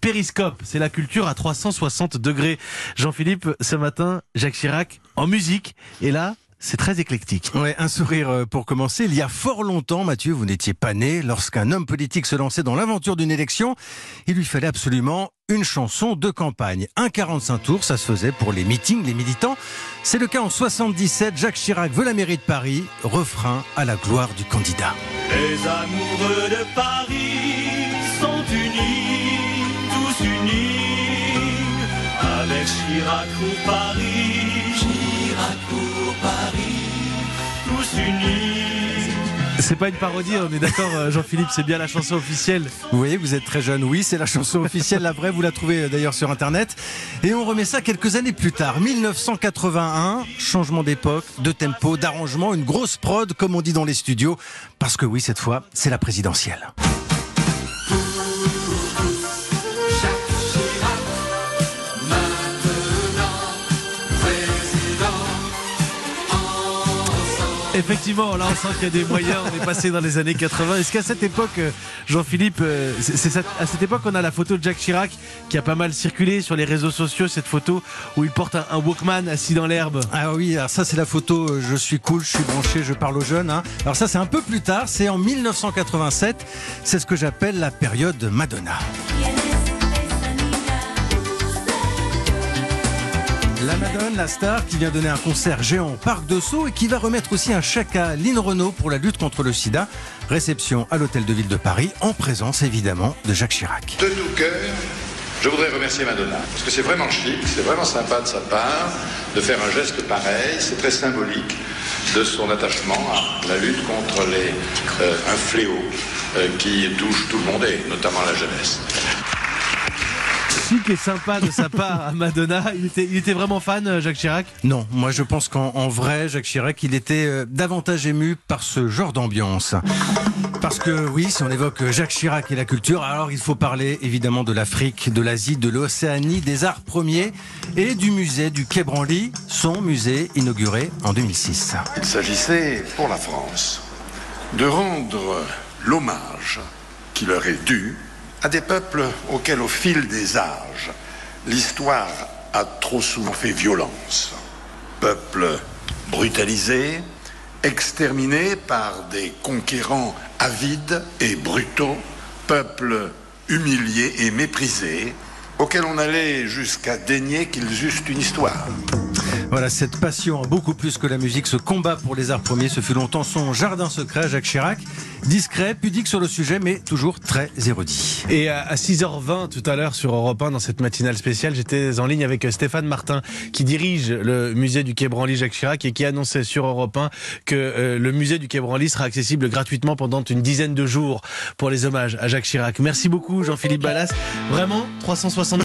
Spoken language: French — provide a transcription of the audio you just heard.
Périscope, c'est la culture à 360 degrés. Jean-Philippe, ce matin, Jacques Chirac en musique. Et là, c'est très éclectique. Ouais, un sourire euh, pour commencer. Il y a fort longtemps, Mathieu, vous n'étiez pas né. Lorsqu'un homme politique se lançait dans l'aventure d'une élection, il lui fallait absolument une chanson de campagne. Un 45 tours, ça se faisait pour les meetings, les militants. C'est le cas en 77. Jacques Chirac veut la mairie de Paris. Refrain à la gloire du candidat. Les amoureux de Paris sont unis, Chirac pour Paris, Chirac pour Paris, tous unis. C'est pas une parodie, on est d'accord, euh, Jean-Philippe, c'est bien la chanson officielle. Vous voyez, vous êtes très jeune. Oui, c'est la chanson officielle, la vraie. Vous la trouvez euh, d'ailleurs sur Internet. Et on remet ça quelques années plus tard. 1981, changement d'époque, de tempo, d'arrangement, une grosse prod, comme on dit dans les studios. Parce que oui, cette fois, c'est la présidentielle. Effectivement, là on sent qu'il y a des moyens, on est passé dans les années 80. Est-ce qu'à cette époque, euh, Jean-Philippe, euh, c'est à cette époque on a la photo de Jacques Chirac qui a pas mal circulé sur les réseaux sociaux, cette photo où il porte un, un Walkman assis dans l'herbe. Ah oui, alors ça c'est la photo euh, je suis cool, je suis branché, je parle aux jeunes. hein. Alors ça c'est un peu plus tard, c'est en 1987. C'est ce que j'appelle la période Madonna. La Madone, la star, qui vient donner un concert géant au Parc de Sceaux et qui va remettre aussi un chèque à Lynn Renault pour la lutte contre le sida. Réception à l'Hôtel de Ville de Paris, en présence évidemment de Jacques Chirac. De tout cœur, je voudrais remercier Madonna, parce que c'est vraiment chic, c'est vraiment sympa de sa part de faire un geste pareil, c'est très symbolique de son attachement à la lutte contre les, euh, un fléau euh, qui touche tout le monde et notamment la jeunesse. Chic et sympa de sa part à Madonna. Il était, il était vraiment fan, euh, Jacques Chirac? Non, moi je pense qu'en en vrai, Jacques Chirac, il était euh, davantage ému par ce genre d'ambiance. Parce que oui, si on évoque Jacques Chirac et la culture, alors il faut parler évidemment de l'Afrique, de l'Asie, de l'Océanie, des arts premiers et du musée du Quai Branly, son musée inauguré en 2006. Il s'agissait pour la France de rendre l'hommage qui leur est dû à des peuples auxquels au fil des âges, l'histoire a trop souvent fait violence. Peuples brutalisés, exterminés par des conquérants avides et brutaux, peuples humiliés et méprisés, auxquels on allait jusqu'à daigner qu'ils eussent une histoire. Voilà, cette passion, beaucoup plus que la musique, ce combat pour les arts premiers, ce fut longtemps son jardin secret, Jacques Chirac. Discret, pudique sur le sujet, mais toujours très érudit. Et à à 6h20 tout à l'heure sur Europe 1, dans cette matinale spéciale, j'étais en ligne avec euh, Stéphane Martin, qui dirige le musée du Quai Branly Jacques Chirac et qui annonçait sur Europe 1 que euh, le musée du Quai Branly sera accessible gratuitement pendant une dizaine de jours pour les hommages à Jacques Chirac. Merci beaucoup Jean-Philippe Ballas. Vraiment, 360